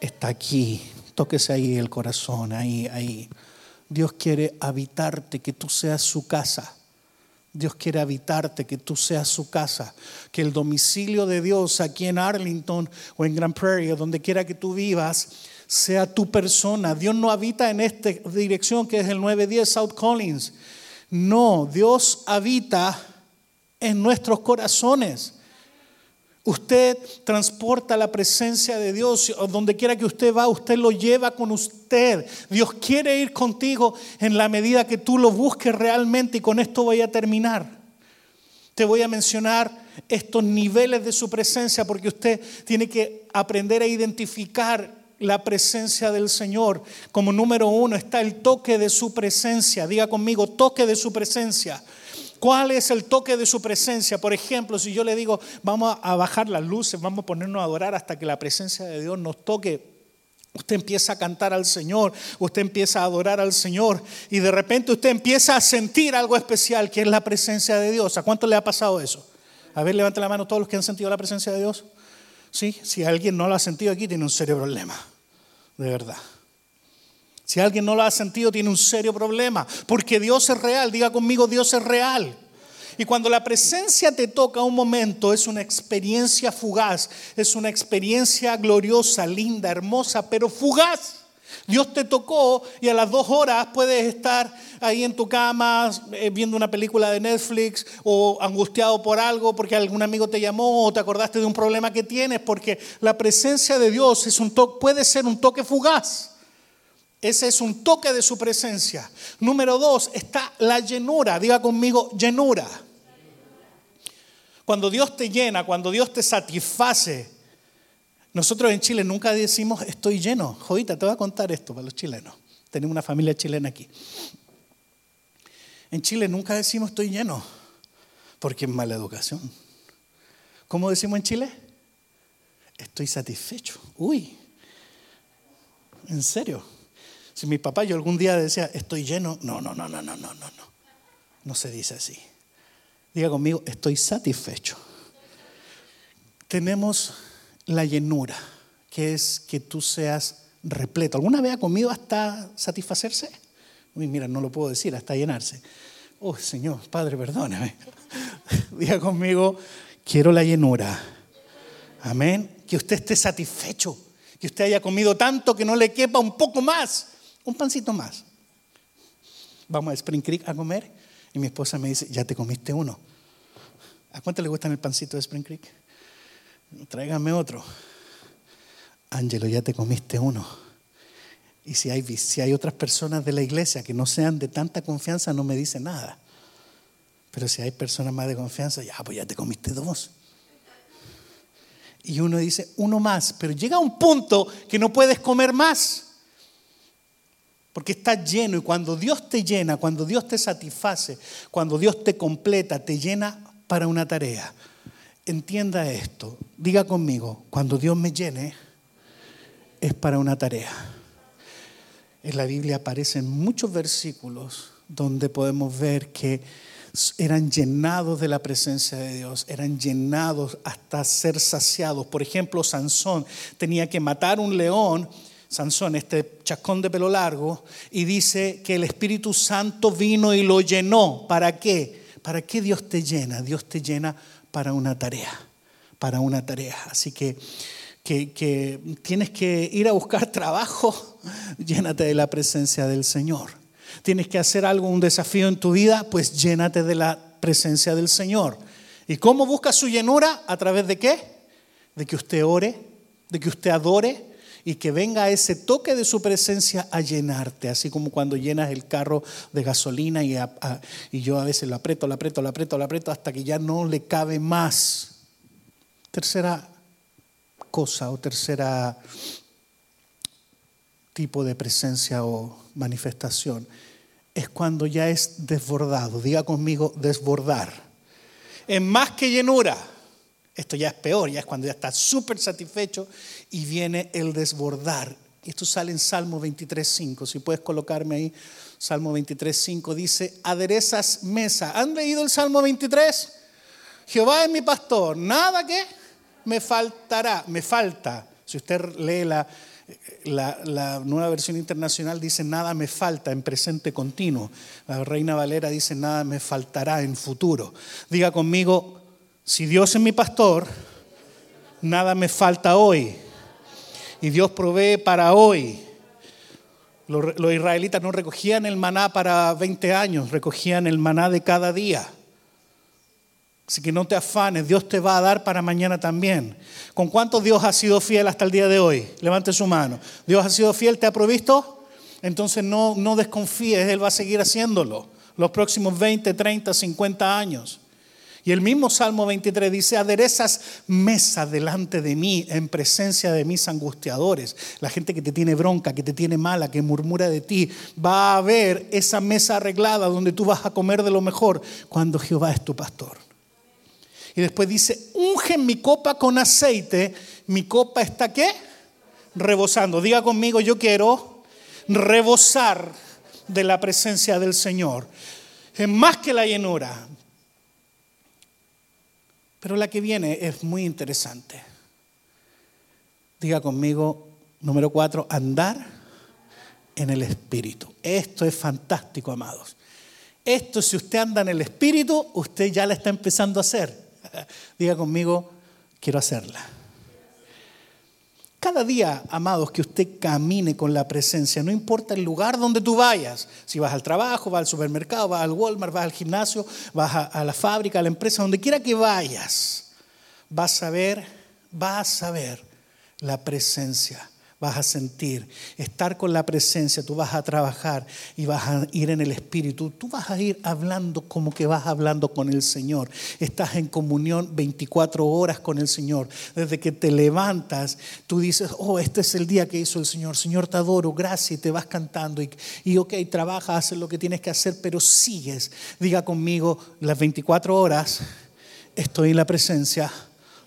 está aquí. Tóquese ahí el corazón, ahí, ahí. Dios quiere habitarte, que tú seas su casa. Dios quiere habitarte, que tú seas su casa, que el domicilio de Dios aquí en Arlington o en Grand Prairie, donde quiera que tú vivas, sea tu persona. Dios no habita en esta dirección que es el 910 South Collins. No, Dios habita en nuestros corazones. Usted transporta la presencia de Dios. Donde quiera que usted va, usted lo lleva con usted. Dios quiere ir contigo en la medida que tú lo busques realmente. Y con esto voy a terminar. Te voy a mencionar estos niveles de su presencia porque usted tiene que aprender a identificar la presencia del Señor. Como número uno está el toque de su presencia. Diga conmigo, toque de su presencia. ¿Cuál es el toque de su presencia? Por ejemplo, si yo le digo, vamos a bajar las luces, vamos a ponernos a adorar hasta que la presencia de Dios nos toque. Usted empieza a cantar al Señor, usted empieza a adorar al Señor y de repente usted empieza a sentir algo especial que es la presencia de Dios. ¿A cuánto le ha pasado eso? A ver, levante la mano todos los que han sentido la presencia de Dios. Sí, si alguien no lo ha sentido aquí, tiene un serio problema, de verdad. Si alguien no lo ha sentido, tiene un serio problema, porque Dios es real. Diga conmigo, Dios es real. Y cuando la presencia te toca un momento, es una experiencia fugaz, es una experiencia gloriosa, linda, hermosa, pero fugaz. Dios te tocó y a las dos horas puedes estar ahí en tu cama eh, viendo una película de Netflix o angustiado por algo porque algún amigo te llamó o te acordaste de un problema que tienes, porque la presencia de Dios es un puede ser un toque fugaz. Ese es un toque de su presencia. Número dos, está la llenura. Diga conmigo, llenura. Cuando Dios te llena, cuando Dios te satisface. Nosotros en Chile nunca decimos estoy lleno. Jodita, te voy a contar esto para los chilenos. Tenemos una familia chilena aquí. En Chile nunca decimos estoy lleno, porque es mala educación. ¿Cómo decimos en Chile? Estoy satisfecho. Uy, ¿en serio? Si mi papá yo algún día decía, estoy lleno, no, no, no, no, no, no, no, no. No se dice así. Diga conmigo, estoy satisfecho. Tenemos la llenura, que es que tú seas repleto. ¿Alguna vez ha comido hasta satisfacerse? Uy, mira, no lo puedo decir, hasta llenarse. Oh, Señor, Padre, perdóname. Diga conmigo, quiero la llenura. Amén. Que usted esté satisfecho, que usted haya comido tanto que no le quepa un poco más un pancito más. Vamos a Spring Creek a comer y mi esposa me dice, ya te comiste uno. ¿A cuánto le gusta el pancito de Spring Creek? Tráigame otro. Ángelo, ya te comiste uno. Y si hay, si hay otras personas de la iglesia que no sean de tanta confianza, no me dice nada. Pero si hay personas más de confianza, ya, pues ya te comiste dos. Y uno dice, uno más, pero llega un punto que no puedes comer más. Porque está lleno y cuando Dios te llena, cuando Dios te satisface, cuando Dios te completa, te llena para una tarea. Entienda esto, diga conmigo, cuando Dios me llene es para una tarea. En la Biblia aparecen muchos versículos donde podemos ver que eran llenados de la presencia de Dios, eran llenados hasta ser saciados. Por ejemplo, Sansón tenía que matar un león Sansón, este chascón de pelo largo, y dice que el Espíritu Santo vino y lo llenó. ¿Para qué? ¿Para qué Dios te llena? Dios te llena para una tarea, para una tarea. Así que, que, tienes que ir a buscar trabajo, llénate de la presencia del Señor. Tienes que hacer algo, un desafío en tu vida, pues llénate de la presencia del Señor. ¿Y cómo busca su llenura? ¿A través de qué? De que usted ore, de que usted adore, y que venga ese toque de su presencia a llenarte, así como cuando llenas el carro de gasolina y, yo a veces lo aprieto, lo aprieto, lo aprieto, lo aprieto hasta que ya no le cabe más. Tercera cosa o tercera tipo de presencia o manifestación es cuando ya es desbordado. Diga conmigo, desbordar. Es más que llenura. Esto ya es peor, ya es cuando ya está súper satisfecho y viene el desbordar. Esto sale en Salmo 23.5. Si puedes colocarme ahí, Salmo 23.5 dice, aderezas mesa. ¿Han leído el Salmo 23? Jehová es mi pastor, nada que me faltará, me falta. Si usted lee la, la, nueva versión internacional dice nada me falta en presente continuo. La Reina Valera dice nada me faltará en futuro. Diga conmigo, si Dios es mi pastor, nada me falta hoy. Y Dios provee para hoy. Los, israelitas no recogían el maná para 20 años, recogían el maná de cada día. Así que no te afanes, Dios te va a dar para mañana también. ¿Con cuánto Dios ha sido fiel hasta el día de hoy? Levante su mano. ¿Dios ha sido fiel? ¿Te ha provisto? Entonces no, no desconfíes, Él va a seguir haciéndolo los próximos 20, 30, 50 años. Y el mismo Salmo 23 dice, aderezas mesa delante de mí en presencia de mis angustiadores. La gente que te tiene bronca, que te tiene mala, que murmura de ti, va a ver esa mesa arreglada donde tú vas a comer de lo mejor cuando Jehová es tu pastor. Y después dice, unge mi copa con aceite. Mi copa está qué? Rebosando. Diga conmigo, yo quiero rebosar de la presencia del Señor. Es más que la llenura. Pero la que viene es muy interesante. Diga conmigo, número cuatro, andar en el Espíritu. Esto es fantástico, amados. Esto, si usted anda en el Espíritu, usted ya la está empezando a hacer. Diga conmigo, quiero hacerla. Cada día, amados, que usted camine con la presencia, no importa el lugar donde tú vayas, si vas al trabajo, vas al supermercado, vas al Walmart, vas al gimnasio, vas a, la fábrica, a la empresa, donde quiera que vayas, vas a ver, vas a ver la presencia vas a sentir, estar con la presencia, tú vas a trabajar y vas a ir en el Espíritu, tú vas a ir hablando como que vas hablando con el Señor. Estás en comunión 24 horas con el Señor. Desde que te levantas, tú dices, oh, este es el día que hizo el Señor. Señor, te adoro, gracias, y te vas cantando. Y, y ok, trabajas, haces lo que tienes que hacer, pero sigues. Diga conmigo, las 24 horas estoy en la presencia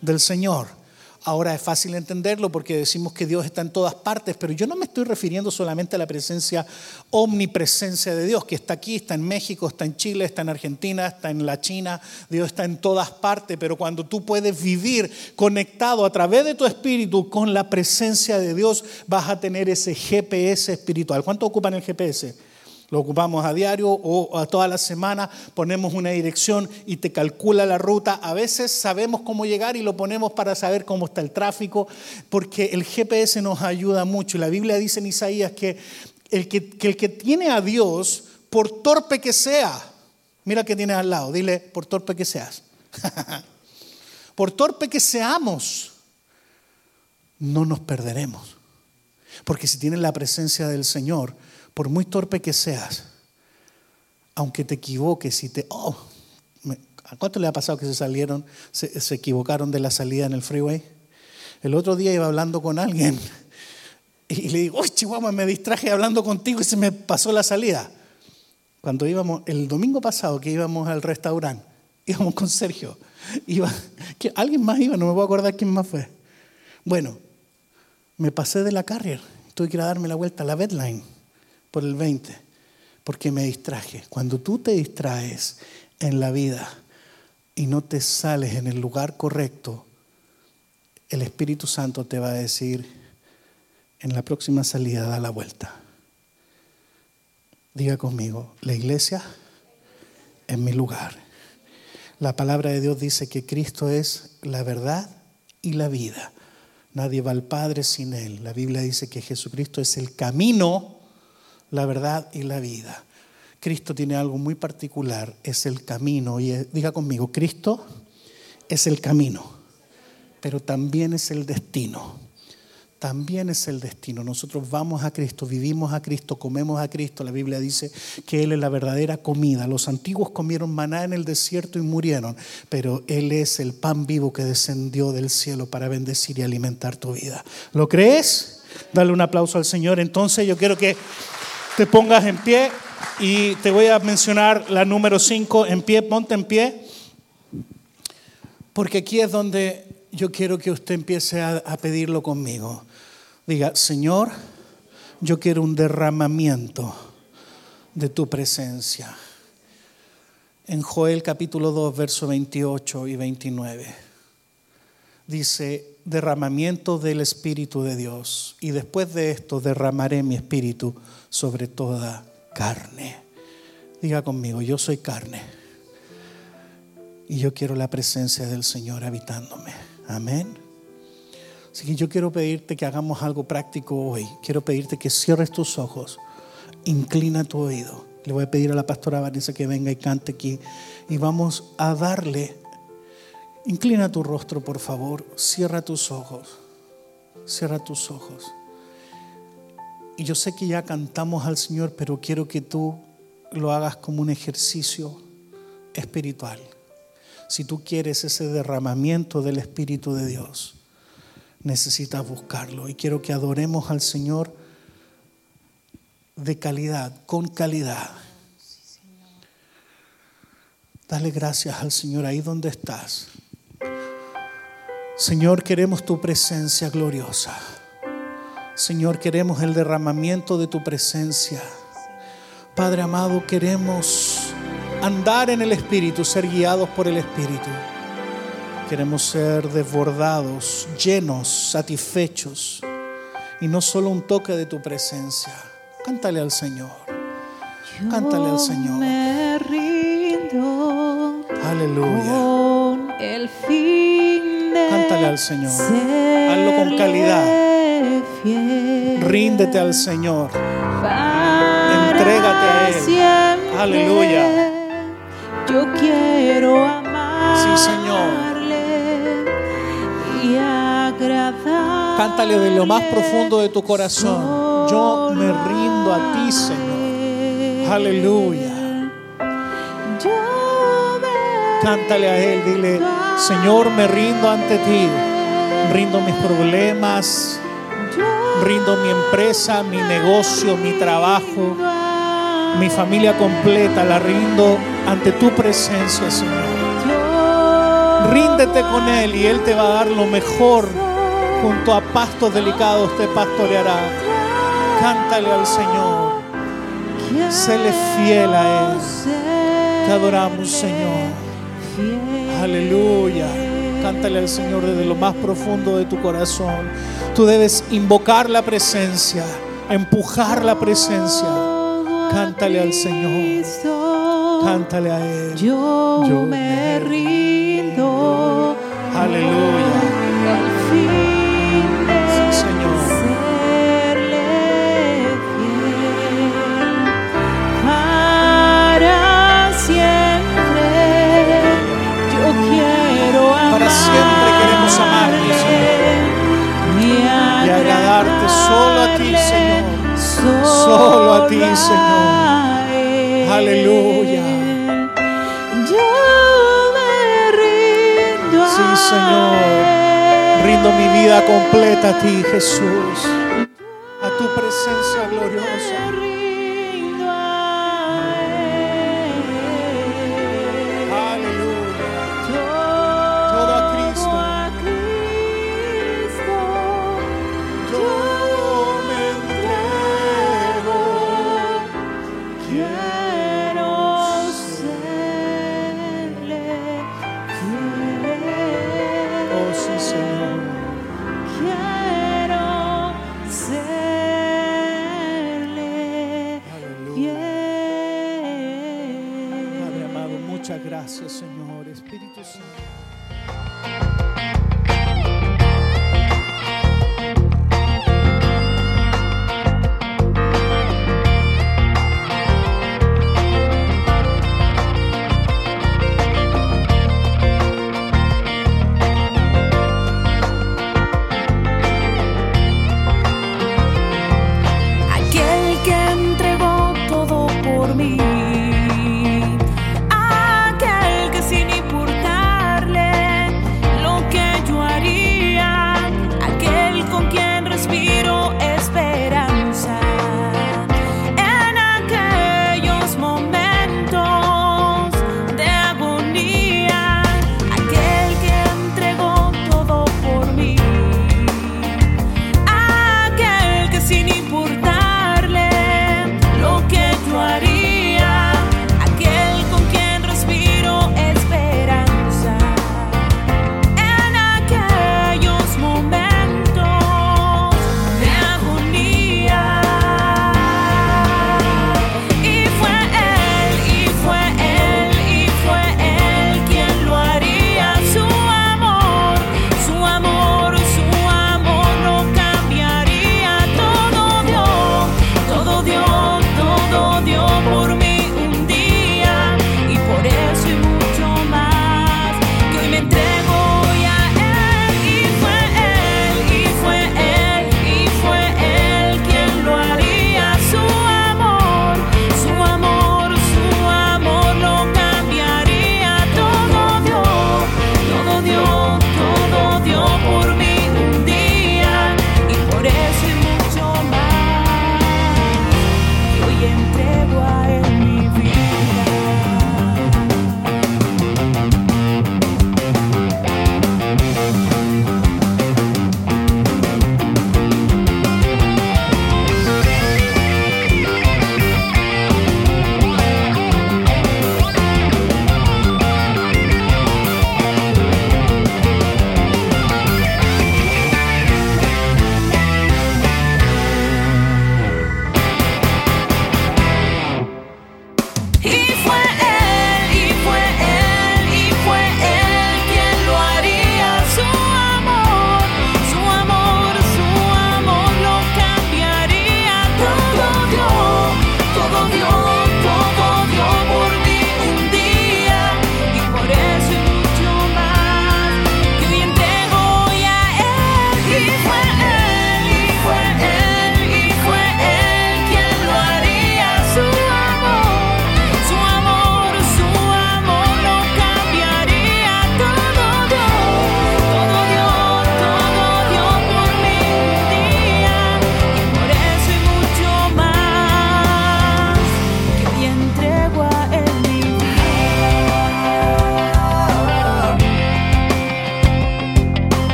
del Señor. Ahora es fácil entenderlo porque decimos que Dios está en todas partes, pero yo no me estoy refiriendo solamente a la presencia, omnipresencia de Dios, que está aquí, está en México, está en Chile, está en Argentina, está en la China, Dios está en todas partes, pero cuando tú puedes vivir conectado a través de tu espíritu con la presencia de Dios, vas a tener ese GPS espiritual. ¿Cuánto ocupan el GPS? Lo ocupamos a diario o a toda la semana, ponemos una dirección y te calcula la ruta. A veces sabemos cómo llegar y lo ponemos para saber cómo está el tráfico, porque el GPS nos ayuda mucho. La Biblia dice en Isaías que el que, el que tiene a Dios, por torpe que sea, mira que tienes al lado, dile, por torpe que seas. por torpe que seamos, no nos perderemos. Porque si tienes la presencia del Señor, por muy torpe que seas, aunque te equivoques y te... Oh, ¿A cuánto le ha pasado que se salieron, se, equivocaron de la salida en el freeway? El otro día iba hablando con alguien y le digo, uy, Chihuahua, me distraje hablando contigo y se me pasó la salida. Cuando íbamos, el domingo pasado que íbamos al restaurante, íbamos con Sergio. Iba, que alguien más iba, no me voy a acordar quién más fue. Bueno, me pasé de la carrier, tuve que ir a darme la vuelta a la bedline por el 20, porque me distraje. Cuando tú te distraes en la vida y no te sales en el lugar correcto, el Espíritu Santo te va a decir, en la próxima salida da la vuelta. Diga conmigo, la iglesia es mi lugar. La palabra de Dios dice que Cristo es la verdad y la vida. Nadie va al Padre sin Él. La Biblia dice que Jesucristo es el camino, la verdad y la vida. Cristo tiene algo muy particular, es el camino. Y diga conmigo, Cristo es el camino, pero también es el destino también es el destino. Nosotros vamos a Cristo, vivimos a Cristo, comemos a Cristo. La Biblia dice que Él es la verdadera comida. Los antiguos comieron maná en el desierto y murieron, pero Él es el pan vivo que descendió del cielo para bendecir y alimentar tu vida. ¿Lo crees? Dale un aplauso al Señor. Entonces yo quiero que te pongas en pie y te voy a mencionar la número 5 en pie, ponte en pie, porque aquí es donde yo quiero que usted empiece a, pedirlo conmigo. Diga, Señor, yo quiero un derramamiento de tu presencia. En Joel capítulo 2, verso 28 y 29, dice, derramamiento del Espíritu de Dios. Y después de esto derramaré mi Espíritu sobre toda carne. Diga conmigo, yo soy carne. Y yo quiero la presencia del Señor habitándome. Amén. Así que yo quiero pedirte que hagamos algo práctico hoy. Quiero pedirte que cierres tus ojos, inclina tu oído. Le voy a pedir a la pastora Vanessa que venga y cante aquí. Y vamos a darle. Inclina tu rostro, por favor. Cierra tus ojos. Cierra tus ojos. Y yo sé que ya cantamos al Señor, pero quiero que tú lo hagas como un ejercicio espiritual. Si tú quieres ese derramamiento del Espíritu de Dios necesitas buscarlo. Y quiero que adoremos al Señor de calidad, con calidad. Dale gracias al Señor ahí donde estás. Señor, queremos tu presencia gloriosa. Señor, queremos el derramamiento de tu presencia. Padre amado, queremos andar en el Espíritu, ser guiados por el Espíritu. Queremos ser desbordados, llenos, satisfechos. Y no solo un toque de tu presencia. Cántale al Señor. Cántale al Señor. Me rindo Aleluya. con el fin de Cántale al Señor. Hazlo con calidad. Ríndete al Señor. Entrégate a Él. siempre. Aleluya. Yo quiero amarle Sí, Señor. y agradar. Cántale de lo más profundo de tu corazón. Yo me rindo a ti, Señor. Aleluya. Cántale a Él, dile, Señor, me rindo ante ti. Rindo mis problemas, rindo mi empresa, mi negocio, mi trabajo, mi familia completa, la rindo ante tu presencia, Señor. Ríndete con Él y Él te va a dar lo mejor. Junto a pastos delicados te pastoreará. Cántale al Señor. Séle fiel a Él. Te adoramos, Señor. Aleluya. Cántale al Señor desde lo más profundo de tu corazón. Tú debes invocar la presencia, empujar la presencia. Cántale al Señor. Cántale a Él. Yo, me rindo. Aleluya. Solo a ti, Señor. Aleluya. Yo me rindo Sí, Señor. rindo mi vida completa a ti, Jesús. A tu presencia gloriosa.